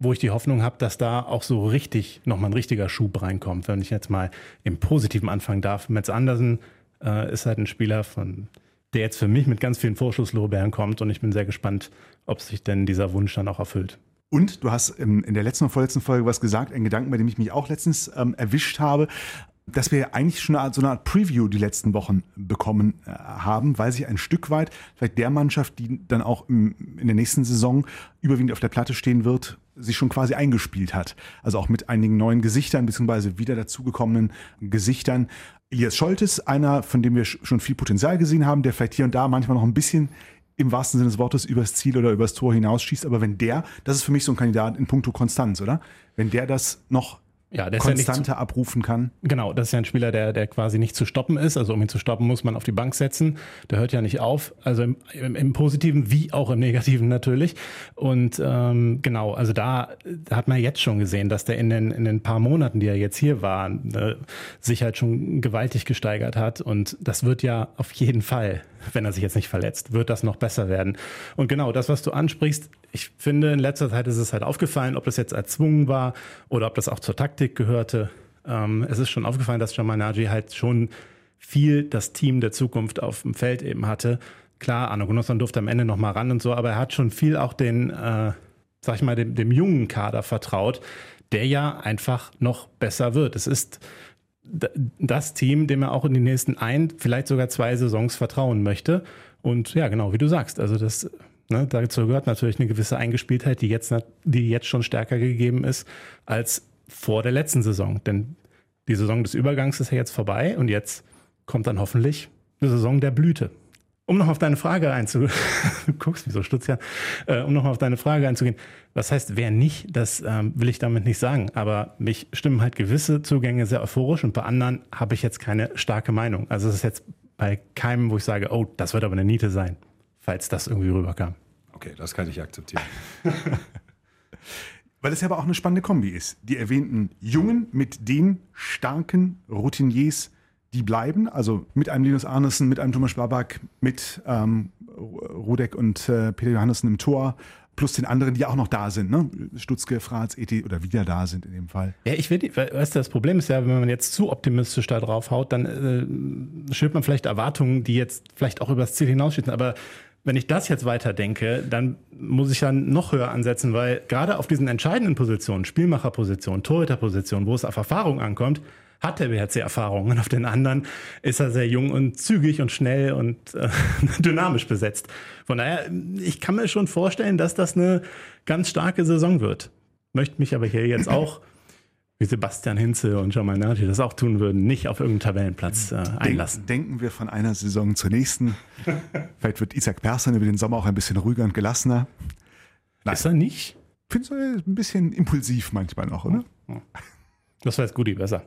wo ich die Hoffnung habe, dass da auch so richtig nochmal ein richtiger Schub reinkommt. Wenn ich jetzt mal im Positiven anfangen darf. Metz Andersen äh, ist halt ein Spieler, von, der jetzt für mich mit ganz vielen Vorschusslorbeeren kommt und ich bin sehr gespannt, ob sich denn dieser Wunsch dann auch erfüllt. Und du hast in der letzten und vorletzten Folge was gesagt, ein Gedanken, bei dem ich mich auch letztens ähm, erwischt habe dass wir eigentlich schon eine Art, so eine Art Preview die letzten Wochen bekommen äh, haben, weil sich ein Stück weit vielleicht der Mannschaft, die dann auch im, in der nächsten Saison überwiegend auf der Platte stehen wird, sich schon quasi eingespielt hat. Also auch mit einigen neuen Gesichtern beziehungsweise wieder dazugekommenen Gesichtern. Elias Scholtes, einer, von dem wir schon viel Potenzial gesehen haben, der vielleicht hier und da manchmal noch ein bisschen im wahrsten Sinne des Wortes übers Ziel oder übers Tor hinausschießt. Aber wenn der, das ist für mich so ein Kandidat in puncto Konstanz, oder? Wenn der das noch Ja, der ist ja nicht konstanter abrufen kann. Genau, das ist ja ein Spieler, der, der quasi nicht zu stoppen ist. Also um ihn zu stoppen, muss man auf die Bank setzen. Der hört ja nicht auf. Also im, im, im Positiven wie auch im Negativen natürlich. Und ähm, genau, also da, da hat man jetzt schon gesehen, dass der in den, in den paar Monaten, die er jetzt hier war, äh, sich halt schon gewaltig gesteigert hat. Und das wird ja auf jeden Fall, wenn er sich jetzt nicht verletzt, wird das noch besser werden. Und genau, das, was du ansprichst, ich finde, in letzter Zeit ist es halt aufgefallen, ob das jetzt erzwungen war oder ob das auch zur Taktik gehörte. Ähm, es ist schon aufgefallen, dass Jamal Naji halt schon viel das Team der Zukunft auf dem Feld eben hatte. Klar, Arno Gunnarsson durfte am Ende noch mal ran und so, aber er hat schon viel auch den, äh, sag ich mal, dem, dem jungen Kader vertraut, der ja einfach noch besser wird. Es ist das Team, dem er auch in die nächsten ein, vielleicht sogar zwei Saisons vertrauen möchte. Und ja, genau, wie du sagst, also das Ne, dazu gehört natürlich eine gewisse Eingespieltheit, die jetzt, die jetzt schon stärker gegeben ist als vor der letzten Saison. Denn die Saison des Übergangs ist ja jetzt vorbei und jetzt kommt dann hoffentlich eine Saison der Blüte. Um noch auf deine Frage einzugehen, du guckst wie so stutz ja, äh, um noch auf deine Frage einzugehen, was heißt, wer nicht, das ähm, will ich damit nicht sagen, aber mich stimmen halt gewisse Zugänge sehr euphorisch und bei anderen habe ich jetzt keine starke Meinung. Also es ist jetzt bei keinem, wo ich sage, oh, das wird aber eine Niete sein falls das irgendwie rüberkam. Okay, das kann ich akzeptieren. Weil es ja aber auch eine spannende Kombi ist. Die erwähnten Jungen mit den starken Routiniers, die bleiben, also mit einem Linus Arnesen, mit einem Thomas Babak, mit ähm, Rudek und äh, Peter Johannessen im Tor, plus den anderen, die auch noch da sind, ne? Stutzke, Fratz, ET oder wieder da sind in dem Fall. Ja, ich will, weißt du, das Problem ist ja, wenn man jetzt zu optimistisch da drauf haut, dann äh, schürt man vielleicht Erwartungen, die jetzt vielleicht auch übers Ziel hinausschießen, aber wenn ich das jetzt weiterdenke, dann muss ich dann noch höher ansetzen, weil gerade auf diesen entscheidenden Positionen, Spielmacherpositionen, Torhüterpositionen, wo es auf Erfahrung ankommt, hat der BHC Erfahrung und auf den anderen ist er sehr jung und zügig und schnell und äh, dynamisch besetzt. Von daher, ich kann mir schon vorstellen, dass das eine ganz starke Saison wird. Möchte mich aber hier jetzt auch wie Sebastian Hinze und Jamal Nati das auch tun würden, nicht auf irgendeinen Tabellenplatz äh, einlassen. Denken wir von einer Saison zur nächsten. Vielleicht wird Isaac Persson über den Sommer auch ein bisschen ruhiger und gelassener. Nein. Ist er nicht? Ich finde es ein bisschen impulsiv manchmal noch, oder? Das war jetzt Goodie besser.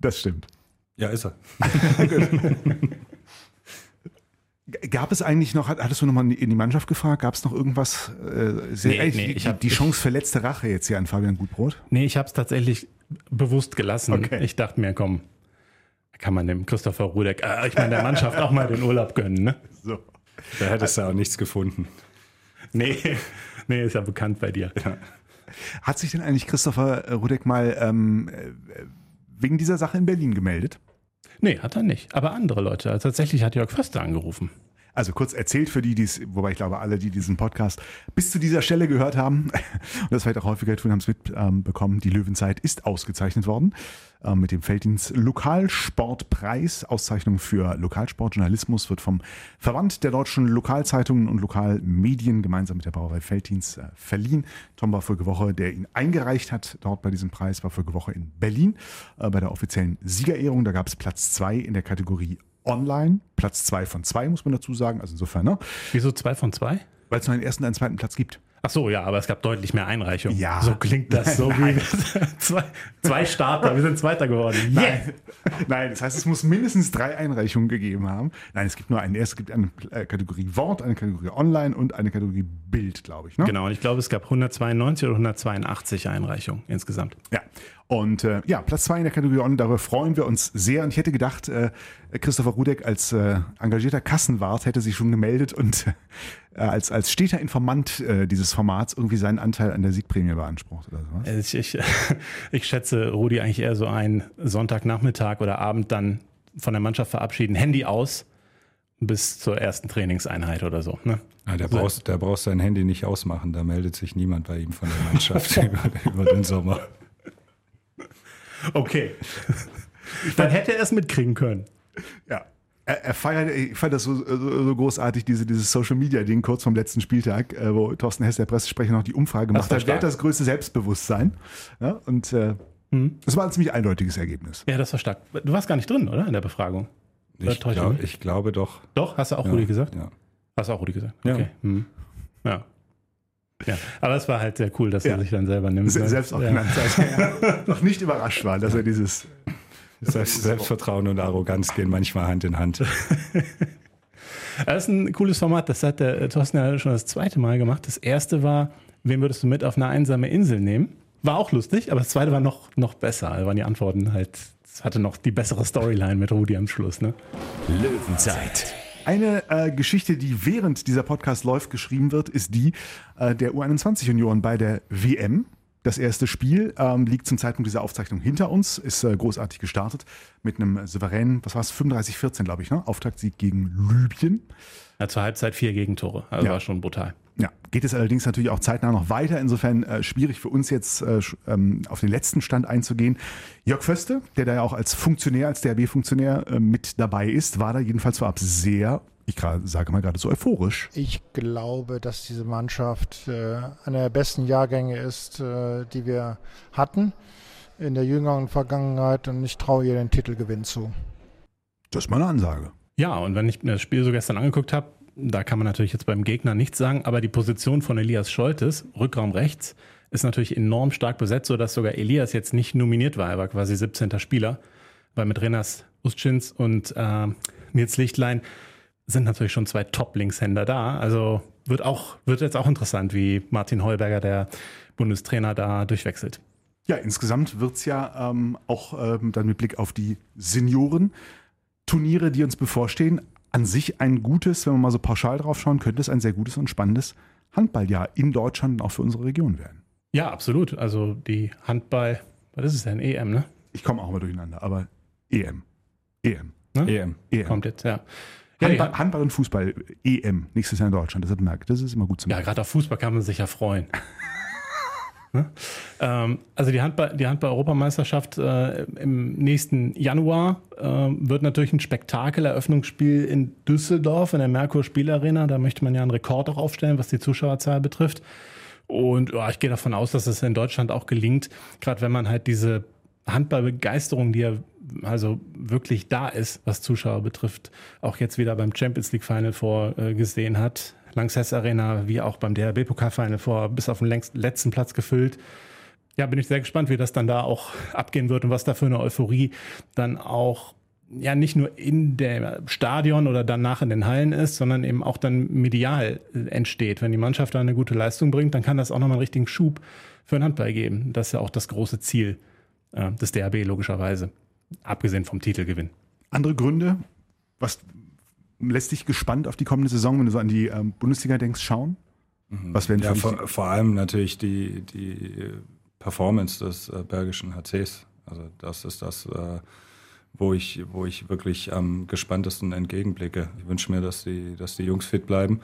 Das stimmt. Ja, ist er. Gab es eigentlich noch, hattest du nochmal in die Mannschaft gefragt, gab es noch irgendwas, äh, sehr, nee, nee, die, ich hab, die Chance für letzte Rache jetzt hier an Fabian Gutbrot? Nee, ich habe es tatsächlich bewusst gelassen. Okay. Ich dachte mir, komm, kann man dem Christopher Rudek, äh, ich meine der Mannschaft auch mal den Urlaub gönnen, ne? So. Da hättest du auch nichts gefunden. Nee, nee, ist ja bekannt bei dir. Ja. Hat sich denn eigentlich Christopher Rudek mal ähm, äh, wegen dieser Sache in Berlin gemeldet? Nee, hat er nicht. Aber andere Leute. Also tatsächlich hat Jörg Förster angerufen. Also kurz erzählt für die, die es, wobei ich glaube, alle, die diesen Podcast bis zu dieser Stelle gehört haben und das vielleicht auch häufiger tun, haben es mitbekommen, die Löwenzeit ist ausgezeichnet worden ähm, mit dem Felddienst Lokalsportpreis. Auszeichnung für Lokalsportjournalismus wird vom Verband der deutschen Lokalzeitungen und Lokalmedien gemeinsam mit der Brauerei Felddienst äh, verliehen. Tom war vorige Woche, der ihn eingereicht hat, dort bei diesem Preis, war vorige Woche in Berlin äh, bei der offiziellen Siegerehrung. Da gab es Platz zwei in der Kategorie online. Platz zwei von zwei, muss man dazu sagen. Also insofern, ne? Wieso zwei von zwei? Weil es noch einen ersten und einen zweiten Platz gibt. Ach so, ja, aber es gab deutlich mehr Einreichungen. Ja. So klingt das so wie zwei, zwei Starter, wir sind Zweiter geworden. Nein. Nein, das heißt, es muss mindestens drei Einreichungen gegeben haben. Nein, es gibt nur eine. Es gibt eine äh, Kategorie Wort, eine Kategorie Online und eine Kategorie Bild, glaube ich. Ne? Genau, und ich glaube, es gab 192 oder 182 Einreichungen insgesamt. Ja. Und äh, ja, Platz zwei in der Kategorie On, darüber freuen wir uns sehr. Und ich hätte gedacht, äh, Christopher Rudek als äh, engagierter Kassenwart hätte sich schon gemeldet und äh, als, als steter Informant äh, dieses Formats irgendwie seinen Anteil an der Siegprämie beansprucht oder sowas. Ich, ich, ich schätze Rudi eigentlich eher so ein Sonntagnachmittag oder Abend dann von der Mannschaft verabschieden, Handy aus bis zur ersten Trainingseinheit oder so. Ne? Ja, der, brauchst, der brauchst sein Handy nicht ausmachen, da meldet sich niemand bei ihm von der Mannschaft über, über den Sommer. Okay. Dann hätte er es mitkriegen können. Ja. Er, er feiert, ich fand das so, so, so großartig, diese, dieses Social Media Ding kurz vom letzten Spieltag, äh, wo Thorsten Hess, der Pressesprecher, noch die Umfrage gemacht hat. Wer hat das größte Selbstbewusstsein? Ja, und äh, mhm. das war ein ziemlich eindeutiges Ergebnis. Ja, das war stark. Du warst gar nicht drin, oder? In der Befragung. Ich, glaub, ich glaube doch. Doch? Hast du auch ja, Rudi gesagt? Ja. Hast du auch Rudi gesagt? Okay. Ja. Mhm. ja. Ja, aber es war halt sehr cool, dass Ja. er sich dann selber nimmt. Ne? Selbst auch ja. genannt, dass er noch nicht überrascht war, dass er dieses. Selbst, Selbstvertrauen und Arroganz gehen manchmal Hand in Hand. Das ist ein cooles Format, das hat der äh, Thorsten ja schon das zweite Mal gemacht. Das erste war, wen würdest du mit auf eine einsame Insel nehmen? War auch lustig, aber das zweite war noch, noch besser. Da waren die Antworten halt, es hatte noch die bessere Storyline mit Rudi am Schluss. Ne? Löwenzeit. Eine äh, Geschichte, die während dieser Podcast läuft, geschrieben wird, ist die äh, der U21-Junioren bei der WM. Das erste Spiel ähm, liegt zum Zeitpunkt dieser Aufzeichnung hinter uns, ist äh, großartig gestartet mit einem souveränen, was war es, 35-14, glaube ich, ne? Auftaktsieg gegen Libyen. Ja, zur Halbzeit vier Gegentore. Also Ja. war schon brutal. Ja, geht es allerdings natürlich auch zeitnah noch weiter. Insofern äh, schwierig für uns jetzt äh, ähm, auf den letzten Stand einzugehen. Jörg Föste, der da ja auch als Funktionär, als DRB-Funktionär äh, mit dabei ist, war da jedenfalls vorab sehr, ich sage mal gerade so euphorisch. Ich glaube, dass diese Mannschaft äh, einer der besten Jahrgänge ist, äh, die wir hatten in der jüngeren Vergangenheit und ich traue ihr den Titelgewinn zu. Das ist mal eine Ansage. Ja, und wenn ich mir das Spiel so gestern angeguckt habe, da kann man natürlich jetzt beim Gegner nichts sagen, aber die Position von Elias Scholtes, Rückraum rechts, ist natürlich enorm stark besetzt, sodass sogar Elias jetzt nicht nominiert war. Er war quasi 17. Spieler, weil mit Renas Ustschins und äh, Nils Lichtlein sind natürlich schon zwei Top-Linkshänder da. Also wird auch, wird jetzt auch interessant, wie Martin Heuberger, der Bundestrainer, da durchwechselt. Ja, insgesamt wird's ja ähm, auch ähm, dann mit Blick auf die Senioren-Turniere, die uns bevorstehen, an sich ein gutes, wenn wir mal so pauschal drauf schauen, könnte es ein sehr gutes und spannendes Handballjahr in Deutschland und auch für unsere Region werden. Ja, absolut. Also die Handball, was ist es denn? EM, ne? Ich komme auch mal durcheinander, aber EM. EM. EM. EM. Kommt jetzt, ja. Ja, Handball, die- Handball und Fußball, EM, nächstes Jahr in Deutschland. Deshalb merkt, das ist immer gut zu Ja, merken. gerade auf Fußball kann man sich ja freuen. Ne? ähm, also die Handball, die Handball-Europameisterschaft äh, im nächsten Januar äh, wird natürlich ein Spektakel-Eröffnungsspiel in Düsseldorf in der Merkur Spielarena. Da möchte man ja einen Rekord auch aufstellen, was die Zuschauerzahl betrifft. Und ja, ich gehe davon aus, dass es in Deutschland auch gelingt, gerade wenn man halt diese Handballbegeisterung, die ja also wirklich da ist, was Zuschauer betrifft, auch jetzt wieder beim Champions League Final vorgesehen hat. Lanxess Arena, wie auch beim DRB Pokal Final vor, bis auf den längst, letzten Platz gefüllt. Ja, bin ich sehr gespannt, wie das dann da auch abgehen wird und was da für eine Euphorie dann auch ja nicht nur in dem Stadion oder danach in den Hallen ist, sondern eben auch dann medial äh, entsteht. Wenn die Mannschaft da eine gute Leistung bringt, dann kann das auch nochmal einen richtigen Schub für den Handball geben. Das ist ja auch das große Ziel äh, des DRB logischerweise, abgesehen vom Titelgewinn. Andere Gründe, was lässt dich gespannt auf die kommende Saison, wenn du so an die ähm, Bundesliga denkst, schauen? Was werden Ja, vor, vor allem natürlich die, die Performance des äh, Bergischen HCs. Also das ist das, äh, wo ich, wo ich wirklich am gespanntesten entgegenblicke. Ich wünsche mir, dass die, dass die Jungs fit bleiben,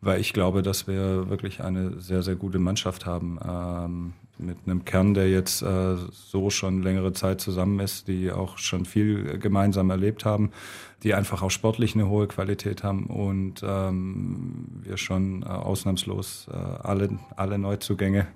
weil ich glaube, dass wir wirklich eine sehr, sehr gute Mannschaft haben. Ähm, mit einem Kern, der jetzt äh, so schon längere Zeit zusammen ist, die auch schon viel gemeinsam erlebt haben, die einfach auch sportlich eine hohe Qualität haben und ähm, wir schon äh, ausnahmslos äh, alle, alle Neuzugänge,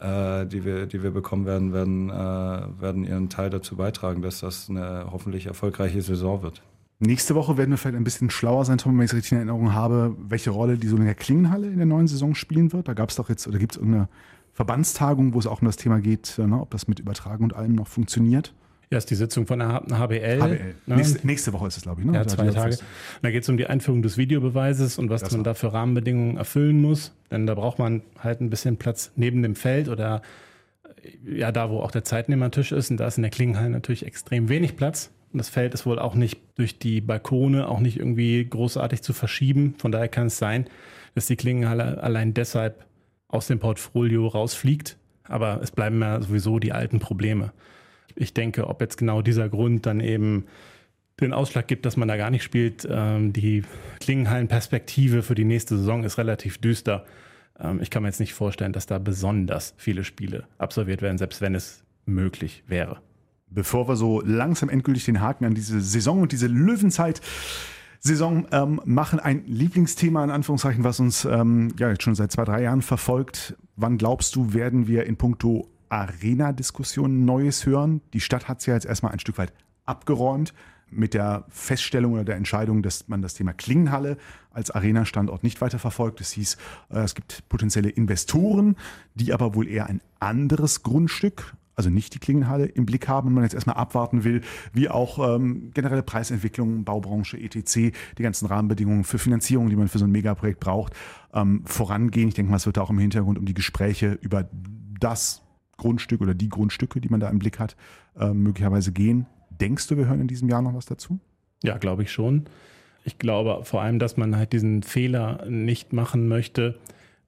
äh, die, wir, die wir bekommen werden, werden, äh, werden ihren Teil dazu beitragen, dass das eine hoffentlich erfolgreiche Saison wird. Nächste Woche werden wir vielleicht ein bisschen schlauer sein, Tom, wenn ich es richtig in Erinnerung habe, welche Rolle die Solinger Klingenhalle in der neuen Saison spielen wird. Da gab es doch jetzt, oder gibt es irgendeine Verbandstagung, wo es auch um das Thema geht, äh, ne, ob das mit Übertragung und allem noch funktioniert. Ja, ist die Sitzung von der HBL. HBL. Ne? Nächste, nächste Woche ist es, glaube ich. Ne? Ja, zwei Tage. Und da geht es um die Einführung des Videobeweises und was Das man da für Rahmenbedingungen erfüllen muss. Denn da braucht man halt ein bisschen Platz neben dem Feld oder äh, ja, da, wo auch der Zeitnehmertisch ist. Und da ist in der Klingenhalle natürlich extrem wenig Platz. Und das Feld ist wohl auch nicht durch die Balkone auch nicht irgendwie großartig zu verschieben. Von daher kann es sein, dass die Klingenhalle allein deshalb aus dem Portfolio rausfliegt. Aber es bleiben ja sowieso die alten Probleme. Ich denke, ob jetzt genau dieser Grund dann eben den Ausschlag gibt, dass man da gar nicht spielt. Ähm, die Klingenhallen-Perspektive für die nächste Saison ist relativ düster. Ähm, ich kann mir jetzt nicht vorstellen, dass da besonders viele Spiele absolviert werden, selbst wenn es möglich wäre. Bevor wir so langsam endgültig den Haken an diese Saison und diese Löwenzeit Saison ähm, machen, ein Lieblingsthema in Anführungszeichen, was uns ähm, ja jetzt schon seit zwei, drei Jahren verfolgt. Wann glaubst du, werden wir in puncto Arena-Diskussionen Neues hören? Die Stadt hat es ja jetzt erstmal ein Stück weit abgeräumt. mit der Feststellung oder der Entscheidung, dass man das Thema Klingenhalle als Arena-Standort nicht weiter verfolgt. Es hieß, äh, es gibt potenzielle Investoren, die aber wohl eher ein anderes Grundstück, also nicht die Klingenhalle, im Blick haben und man jetzt erstmal abwarten will, wie auch ähm, generelle Preisentwicklung, Baubranche, etc., die ganzen Rahmenbedingungen für Finanzierung, die man für so ein Megaprojekt braucht, ähm, vorangehen. Ich denke mal, es wird auch im Hintergrund um die Gespräche über das Grundstück oder die Grundstücke, die man da im Blick hat, äh, möglicherweise gehen. Denkst du, wir hören in diesem Jahr noch was dazu? Ja, glaube ich schon. Ich glaube vor allem, dass man halt diesen Fehler nicht machen möchte,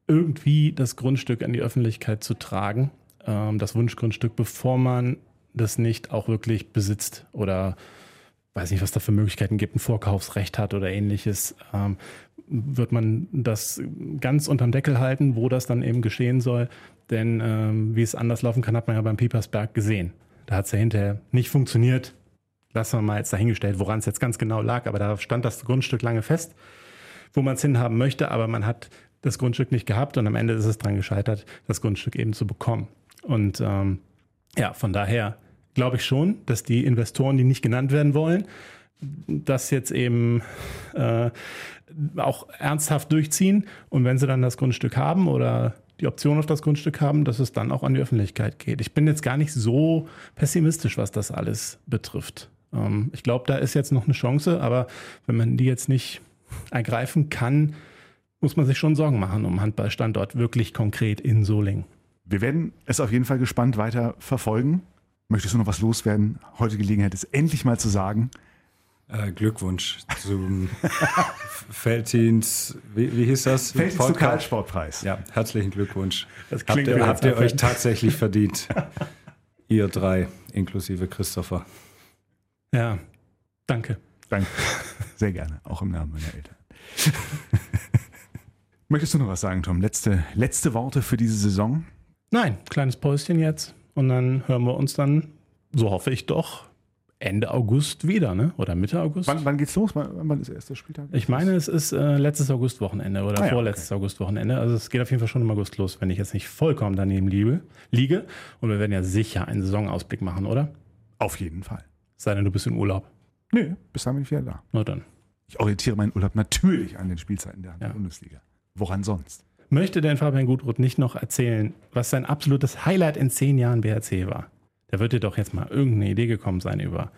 irgendwie das Grundstück an die Öffentlichkeit zu tragen, ähm, das Wunschgrundstück, bevor man das nicht auch wirklich besitzt oder weiß nicht, was da für Möglichkeiten gibt, ein Vorkaufsrecht hat oder ähnliches, ähm, wird man das ganz unterm Deckel halten, wo das dann eben geschehen soll. Denn ähm, wie es anders laufen kann, hat man ja beim Piepersberg gesehen. Da hat es ja hinterher nicht funktioniert. Lassen wir mal jetzt dahingestellt, woran es jetzt ganz genau lag. Aber da stand das Grundstück lange fest, wo man es hinhaben möchte. Aber man hat das Grundstück nicht gehabt und am Ende ist es daran gescheitert, das Grundstück eben zu bekommen. Und ähm, ja, von daher glaube ich schon, dass die Investoren, die nicht genannt werden wollen, das jetzt eben äh, auch ernsthaft durchziehen. Und wenn sie dann das Grundstück haben oder die Option auf das Grundstück haben, dass es dann auch an die Öffentlichkeit geht. Ich bin jetzt gar nicht so pessimistisch, was das alles betrifft. Ähm, ich glaube, da ist jetzt noch eine Chance, aber wenn man die jetzt nicht ergreifen kann, muss man sich schon Sorgen machen um Handballstandort wirklich konkret in Solingen. Wir werden es auf jeden Fall gespannt weiter verfolgen. Möchtest du noch was loswerden? Heute Gelegenheit ist endlich mal zu sagen. Äh, Glückwunsch zum Feltins, wie, wie hieß das? Feltins Lokalsportpreis. Ja, herzlichen Glückwunsch. Das Habt klingt ihr, wie habt ihr euch tatsächlich verdient. ihr drei, inklusive Christopher. Ja, danke. Danke. Sehr gerne, auch im Namen meiner Eltern. Möchtest du noch was sagen, Tom? Letzte, letzte Worte für diese Saison? Nein, kleines Päuschen jetzt. Und dann hören wir uns dann, so hoffe ich doch, Ende August wieder, ne? Oder Mitte August? Wann, wann geht's los? Wann, wann ist der erste Spieltag? Ich meine, es ist äh, letztes Augustwochenende oder Ah ja, vorletztes Augustwochenende. Also es geht auf jeden Fall schon im August los, wenn ich jetzt nicht vollkommen daneben liege. liege. Und wir werden ja sicher einen Saisonausblick machen, oder? Auf jeden Fall. Sei denn, du bist in Urlaub. Nö, bis dann bin ich wieder da. Na dann. Ich orientiere meinen Urlaub natürlich an den Spielzeiten der Ja. Bundesliga. Woran sonst? Möchte denn Fabian Gudruth nicht noch erzählen, was sein absolutes Highlight in zehn Jahren BRC war? Da wird dir doch jetzt mal irgendeine Idee gekommen sein über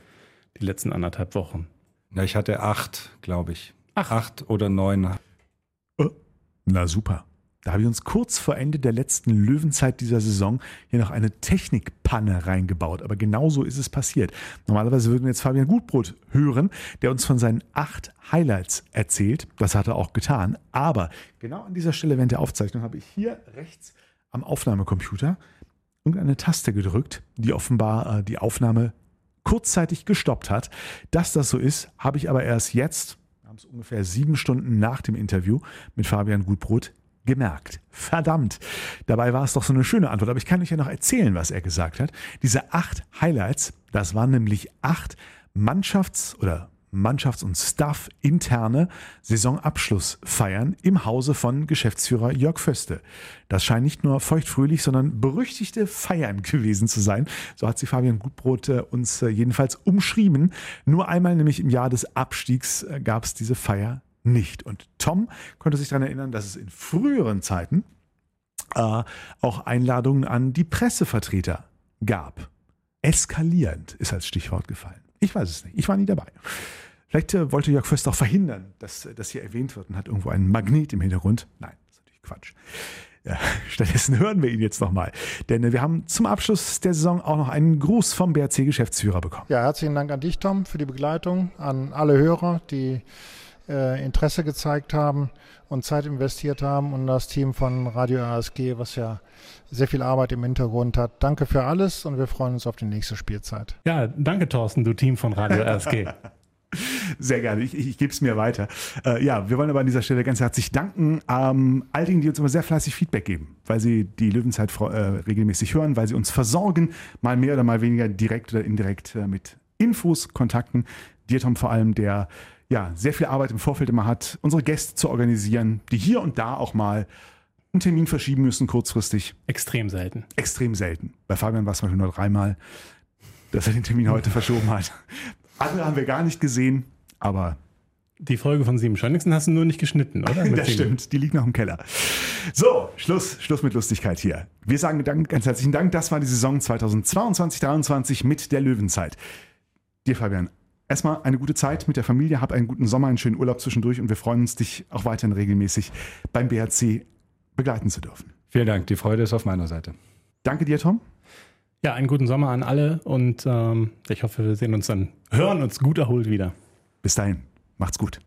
die letzten anderthalb Wochen. Ja, ich hatte acht, glaube ich. Acht. Acht oder neun. Na super. Da habe ich uns kurz vor Ende der letzten Löwenzeit dieser Saison hier noch eine Technikpanne reingebaut. Aber genauso ist es passiert. Normalerweise würden wir jetzt Fabian Gutbrot hören, der uns von seinen acht Highlights erzählt. Das hat er auch getan. Aber genau an dieser Stelle während der Aufzeichnung habe ich hier rechts am Aufnahmecomputer irgendeine Taste gedrückt, die offenbar äh, die Aufnahme kurzzeitig gestoppt hat. Dass das so ist, habe ich aber erst jetzt, haben es ungefähr sieben Stunden nach dem Interview mit Fabian Gutbrot, gemerkt. Verdammt. Dabei war es doch so eine schöne Antwort. Aber ich kann euch ja noch erzählen, was er gesagt hat. Diese acht Highlights, das waren nämlich acht Mannschafts- oder Mannschafts- und Staff-interne Saisonabschlussfeiern im Hause von Geschäftsführer Jörg Föste. Das scheint nicht nur feuchtfröhlich, sondern berüchtigte Feiern gewesen zu sein. So hat sie Fabian Gutbrot äh, uns äh, jedenfalls umschrieben. Nur einmal, nämlich im Jahr des Abstiegs, äh, gab es diese Feier nicht. Und Tom konnte sich daran erinnern, dass es in früheren Zeiten äh, auch Einladungen an die Pressevertreter gab. Eskalierend ist als Stichwort gefallen. Ich weiß es nicht. Ich war nie dabei. Vielleicht äh, wollte Jörg Föst auch verhindern, dass äh, das hier erwähnt wird und hat irgendwo einen Magnet im Hintergrund. Nein, das ist natürlich Quatsch. Ja, stattdessen hören wir ihn jetzt nochmal. Denn äh, wir haben zum Abschluss der Saison auch noch einen Gruß vom BRC-Geschäftsführer bekommen. Ja, herzlichen Dank an dich, Tom, für die Begleitung, an alle Hörer, die äh, Interesse gezeigt haben und Zeit investiert haben und das Team von Radio ASG, was ja sehr viel Arbeit im Hintergrund hat. Danke für alles und wir freuen uns auf die nächste Spielzeit. Ja, danke Thorsten, du Team von Radio RSG. Sehr gerne, ich, ich, ich gebe es mir weiter. Äh, ja, wir wollen aber an dieser Stelle ganz herzlich danken ähm, all denen, die uns immer sehr fleißig Feedback geben, weil sie die Löwenzeit äh, regelmäßig hören, weil sie uns versorgen, mal mehr oder mal weniger direkt oder indirekt äh, mit Infos, Kontakten. Dir, Tom, vor allem, der ja sehr viel Arbeit im Vorfeld immer hat, unsere Gäste zu organisieren, die hier und da auch mal einen Termin verschieben müssen, kurzfristig. Extrem selten. Extrem selten. Bei Fabian war es zum Beispiel nur dreimal, dass er den Termin heute verschoben hat. Andere haben wir gar nicht gesehen, aber Die Folge von Sieben Schönigsten hast du nur nicht geschnitten, oder? Das stimmt, die liegt noch im Keller. So, Schluss, Schluss mit Lustigkeit hier. Wir sagen Dank, ganz herzlichen Dank. Das war die Saison 2022-23 mit der Löwenzeit. Dir, Fabian, erstmal eine gute Zeit mit der Familie, hab einen guten Sommer, einen schönen Urlaub zwischendurch und wir freuen uns, dich auch weiterhin regelmäßig beim BRC begleiten zu dürfen. Vielen Dank, die Freude ist auf meiner Seite. Danke dir, Tom. Ja, einen guten Sommer an alle und ähm, ich hoffe, wir sehen uns dann, hören uns gut erholt wieder. Bis dahin, macht's gut.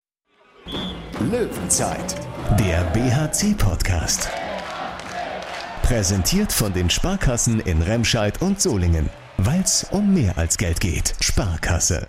Löwenzeit, der BHC-Podcast. Präsentiert von den Sparkassen in Remscheid und Solingen. Weil es um mehr als Geld geht. Sparkasse.